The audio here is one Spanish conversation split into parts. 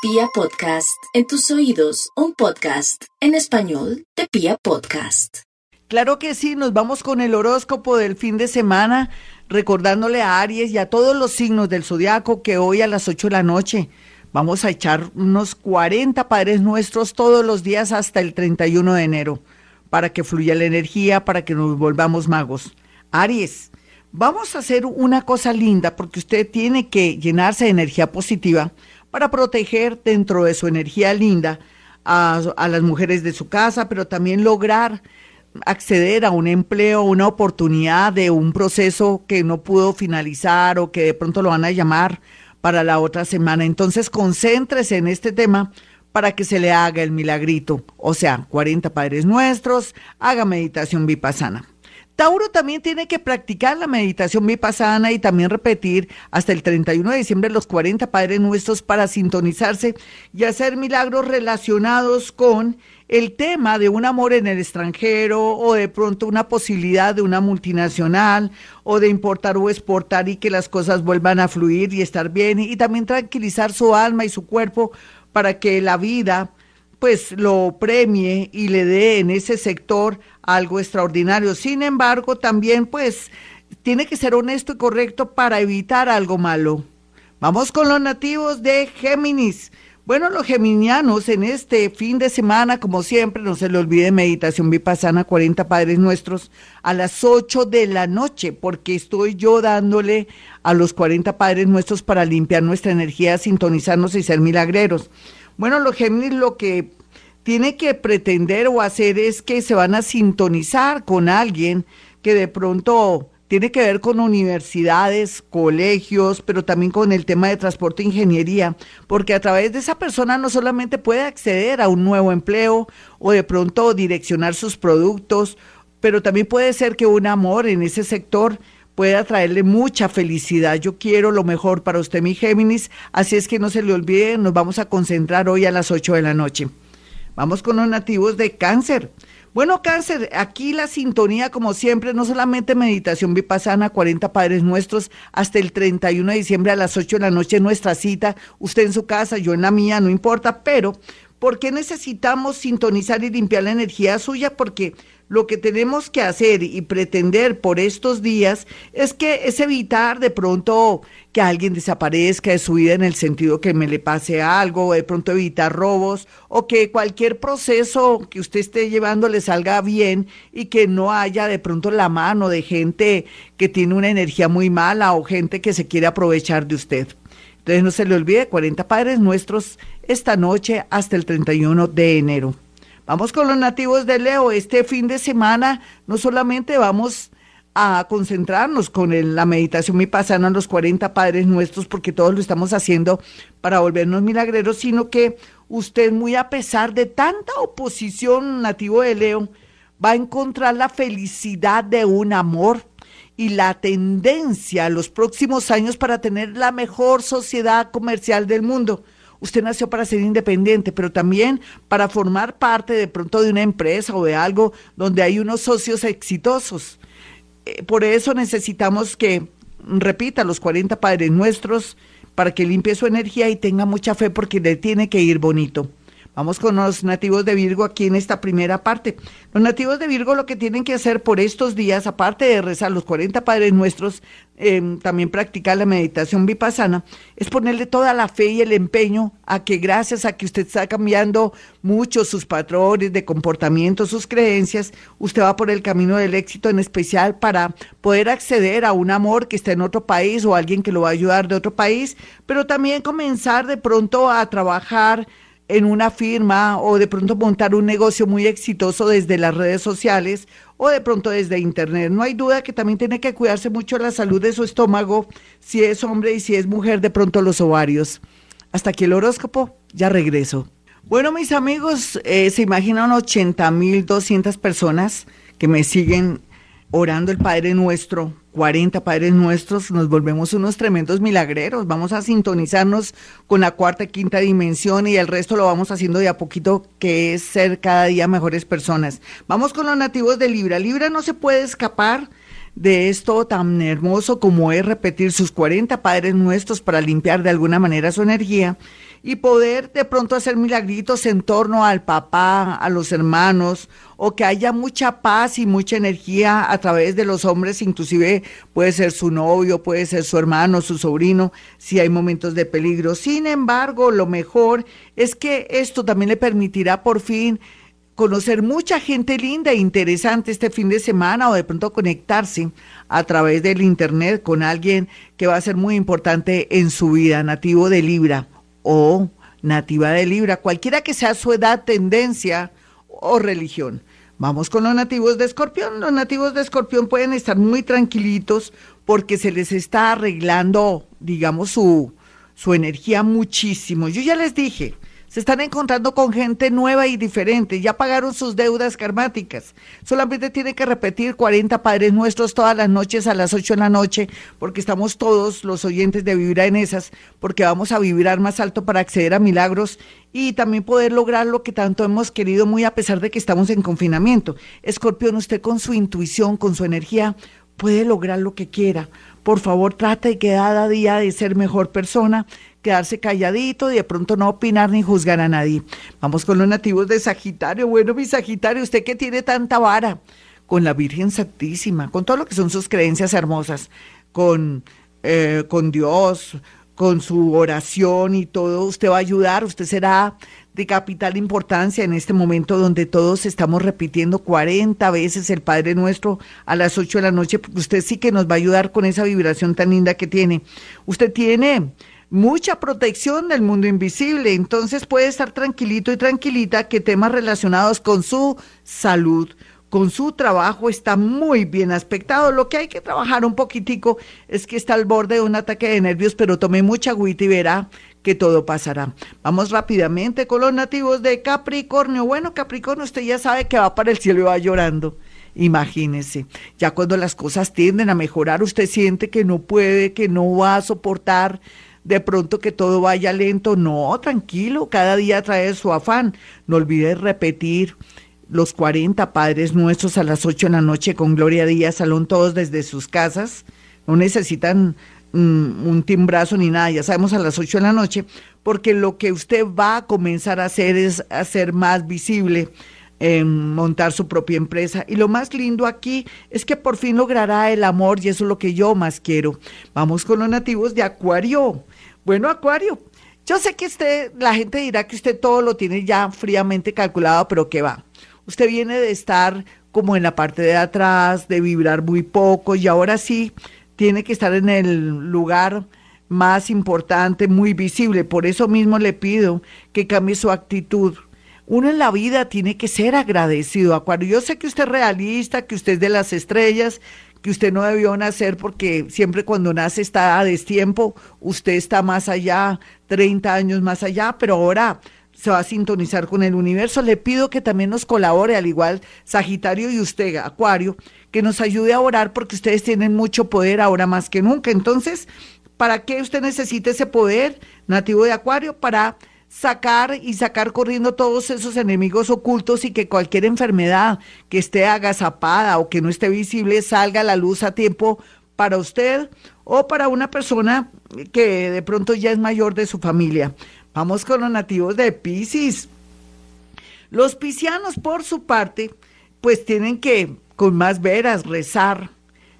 Pia Podcast, en tus oídos, un podcast en español de Pia Podcast. Claro que sí, nos vamos con el horóscopo del fin de semana, recordándole a Aries y a todos los signos del zodiaco que hoy a las 8 de la noche vamos a echar unos 40 padres nuestros todos los días hasta el 31 de enero, para que fluya la energía, para que nos volvamos magos. Aries, vamos a hacer una cosa linda porque usted tiene que llenarse de energía positiva para proteger dentro de su energía linda a, las mujeres de su casa, pero también lograr acceder a un empleo, una oportunidad de un proceso que no pudo finalizar o que de pronto lo van a llamar para la otra semana. Entonces, concéntrese en este tema para que se le haga el milagrito. O sea, 40 Padres Nuestros, haga meditación vipassana. Tauro también tiene que practicar la meditación vipassana y también repetir hasta el 31 de diciembre los 40 Padres Nuestros para sintonizarse y hacer milagros relacionados con el tema de un amor en el extranjero o de pronto una posibilidad de una multinacional o de importar o exportar y que las cosas vuelvan a fluir y estar bien y también tranquilizar su alma y su cuerpo para que la vida pues lo premie y le dé en ese sector algo extraordinario. Sin embargo, también pues tiene que ser honesto y correcto para evitar algo malo. Vamos con los nativos de Géminis. Bueno, los geminianos en este fin de semana, como siempre, no se le olvide meditación vipassana 40 Padres Nuestros a las 8 de la noche, porque estoy yo dándole a los 40 Padres Nuestros para limpiar nuestra energía, sintonizarnos y ser milagreros. Bueno, los Géminis lo que tiene que pretender o hacer es que se van a sintonizar con alguien que de pronto tiene que ver con universidades, colegios, pero también con el tema de transporte e ingeniería, porque a través de esa persona no solamente puede acceder a un nuevo empleo o de pronto direccionar sus productos, pero también puede ser que un amor en ese sector pueda traerle mucha felicidad. Yo quiero lo mejor para usted, mi Géminis, así es que no se le olvide, nos vamos a concentrar hoy a las 8 de la noche. Vamos con los nativos de cáncer. Bueno, cáncer, aquí la sintonía, como siempre, no solamente meditación vipassana, 40 Padres Nuestros, hasta el 31 de diciembre a las 8 de la noche, nuestra cita, usted en su casa, yo en la mía, no importa, pero ¿por qué necesitamos sintonizar y limpiar la energía suya? Porque lo que tenemos que hacer y pretender por estos días es que es evitar de pronto que alguien desaparezca de su vida en el sentido que me le pase algo, o de pronto evitar robos, o que cualquier proceso que usted esté llevando le salga bien y que no haya de pronto la mano de gente que tiene una energía muy mala o gente que se quiere aprovechar de usted. Entonces no se le olvide, 40 Padres Nuestros esta noche hasta el 31 de enero. Vamos con los nativos de Leo. Este fin de semana no solamente vamos a concentrarnos con la meditación en los 40 Padres Nuestros, porque todos lo estamos haciendo para volvernos milagreros, sino que usted, muy a pesar de tanta oposición nativo de Leo, va a encontrar la felicidad de un amor y la tendencia a los próximos años para tener la mejor sociedad comercial del mundo. Usted nació para ser independiente, pero también para formar parte de pronto de una empresa o de algo donde hay unos socios exitosos. Eh, por eso necesitamos que repita los 40 Padres Nuestros para que limpie su energía y tenga mucha fe porque le tiene que ir bonito. Vamos con los nativos de Virgo aquí en esta primera parte. Los nativos de Virgo lo que tienen que hacer por estos días, aparte de rezar los 40 Padres Nuestros, em, también practicar la meditación vipassana, es ponerle toda la fe y el empeño a que gracias a que usted está cambiando mucho sus patrones de comportamiento, sus creencias, usted va por el camino del éxito en especial para poder acceder a un amor que está en otro país o alguien que lo va a ayudar de otro país, pero también comenzar de pronto a trabajar en una firma o de pronto montar un negocio muy exitoso desde las redes sociales o de pronto desde internet. No hay duda que también tiene que cuidarse mucho la salud de su estómago, si es hombre y si es mujer, de pronto los ovarios. Hasta aquí el horóscopo, ya regreso. Bueno, mis amigos, eh, se imaginan 80 mil 200 personas que me siguen orando el Padre Nuestro 40 Padres Nuestros, nos volvemos unos tremendos milagreros. Vamos a sintonizarnos con la cuarta y quinta dimensión y el resto lo vamos haciendo de a poquito, que es ser cada día mejores personas. Vamos con los nativos de Libra. Libra no se puede escapar de esto tan hermoso como es repetir sus 40 Padres Nuestros para limpiar de alguna manera su energía y poder de pronto hacer milagritos en torno al papá, a los hermanos, o que haya mucha paz y mucha energía a través de los hombres, inclusive puede ser su novio, puede ser su hermano, su sobrino, si hay momentos de peligro. Sin embargo, lo mejor es que esto también le permitirá por fin conocer mucha gente linda e interesante este fin de semana o de pronto conectarse a través del internet con alguien que va a ser muy importante en su vida, nativo de Libra o nativa de Libra, cualquiera que sea su edad, tendencia o religión. Vamos con los nativos de Escorpión. Los nativos de Escorpión pueden estar muy tranquilitos porque se les está arreglando, digamos, su, su energía muchísimo. Yo ya les dije, se están encontrando con gente nueva y diferente. Ya pagaron sus deudas karmáticas. Solamente tienen que repetir 40 Padres Nuestros todas las noches a las 8 de la noche, porque estamos todos los oyentes de Vibra en esas, porque vamos a vibrar más alto para acceder a milagros y también poder lograr lo que tanto hemos querido, muy a pesar de que estamos en confinamiento. Escorpión, usted con su intuición, con su energía, puede lograr lo que quiera. Por favor, trate cada día de ser mejor persona quedarse calladito y de pronto no opinar ni juzgar a nadie. Vamos con los nativos de Sagitario. Bueno, mi Sagitario, usted que tiene tanta vara con la Virgen Santísima, con todo lo que son sus creencias hermosas, con, eh, con Dios, con su oración y todo, usted va a ayudar, usted será de capital importancia en este momento donde todos estamos repitiendo 40 veces el Padre Nuestro a las 8 de la noche, porque usted sí que nos va a ayudar con esa vibración tan linda que tiene. Usted tiene mucha protección del mundo invisible, entonces puede estar tranquilito y tranquilita que temas relacionados con su salud, con su trabajo está muy bien aspectado. Lo que hay que trabajar un poquitico es que está al borde de un ataque de nervios, pero tome mucha agüita y verá que todo pasará. Vamos rápidamente con los nativos de Capricornio. Bueno, Capricornio, usted ya sabe que va para el cielo y va llorando. Imagínese, ya cuando las cosas tienden a mejorar, usted siente que no puede, que no va a soportar de pronto que todo vaya lento. No, tranquilo, cada día trae su afán. No olvide repetir los 40 Padres Nuestros a las 8 de la noche con Gloria Díaz Salón, todos desde sus casas. No necesitan mm, un timbrazo ni nada, ya sabemos a las 8 de la noche, porque lo que usted va a comenzar a hacer es hacer más visible. montar su propia empresa. Y lo más lindo aquí es que por fin logrará el amor y eso es lo que yo más quiero. Vamos con los nativos de Acuario. Bueno, Acuario, yo sé que usted, la gente dirá que usted todo lo tiene ya fríamente calculado, pero ¿qué va? Usted viene de estar como en la parte de atrás, de vibrar muy poco y ahora sí tiene que estar en el lugar más importante, muy visible. Por eso mismo le pido que cambie su actitud. Uno en la vida tiene que ser agradecido, Acuario. Yo sé que usted es realista, que usted es de las estrellas, que usted no debió nacer porque siempre cuando nace está a destiempo, usted está más allá, 30 años más allá, pero ahora se va a sintonizar con el universo. Le pido que también nos colabore, al igual Sagitario y usted, Acuario, que nos ayude a orar porque ustedes tienen mucho poder ahora más que nunca. Entonces, ¿para qué usted necesita ese poder nativo de Acuario? Para sacar y sacar corriendo todos esos enemigos ocultos y que cualquier enfermedad que esté agazapada o que no esté visible salga a la luz a tiempo para usted o para una persona que de pronto ya es mayor de su familia. Vamos con los nativos de Pisces. Los piscianos, por su parte, pues tienen que, con más veras, rezar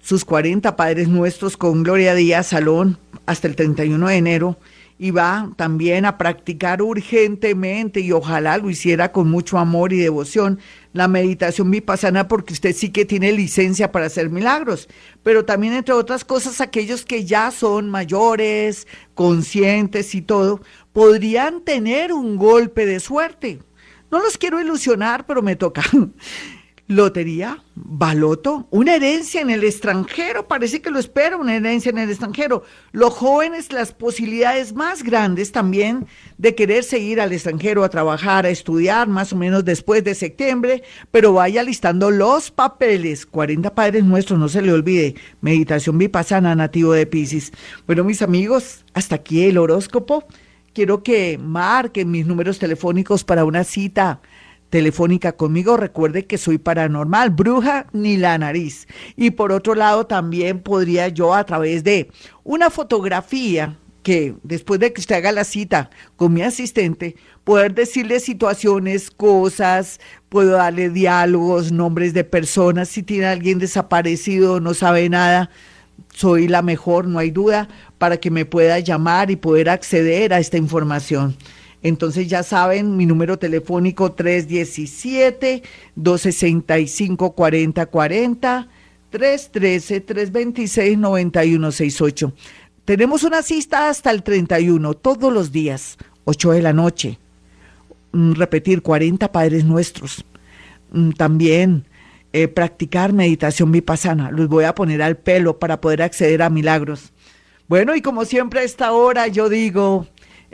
sus 40 Padres Nuestros con Gloria Díaz Salón hasta el 31 de enero y va también a practicar urgentemente y ojalá lo hiciera con mucho amor y devoción la meditación vipassana porque usted sí que tiene licencia para hacer milagros, pero también entre otras cosas aquellos que ya son mayores, conscientes y todo, podrían tener un golpe de suerte. No los quiero ilusionar, pero me toca lotería, baloto, una herencia en el extranjero, parece que lo espera, una herencia en el extranjero. Los jóvenes, las posibilidades más grandes también de querer seguir al extranjero a trabajar, a estudiar, más o menos después de septiembre, pero vaya listando los papeles. 40 padres nuestros, no se le olvide. Meditación vipassana, nativo de Pisces. Bueno, mis amigos, hasta aquí el horóscopo. Quiero que marquen mis números telefónicos para una cita telefónica conmigo, recuerde que soy paranormal, bruja ni la nariz. Y por otro lado, también podría yo a través de una fotografía que después de que usted haga la cita con mi asistente, poder decirle situaciones, cosas, puedo darle diálogos, nombres de personas, si tiene alguien desaparecido, no sabe nada, soy la mejor, no hay duda, para que me pueda llamar y poder acceder a esta información. Entonces ya saben, mi número telefónico 317-265-4040, 313-326-9168. Tenemos una cita hasta el 31, todos los días, 8 de la noche. Mm, repetir 40 Padres Nuestros. Mm, también eh, practicar meditación vipassana. Los voy a poner al pelo para poder acceder a milagros. Bueno, y como siempre a esta hora yo digo,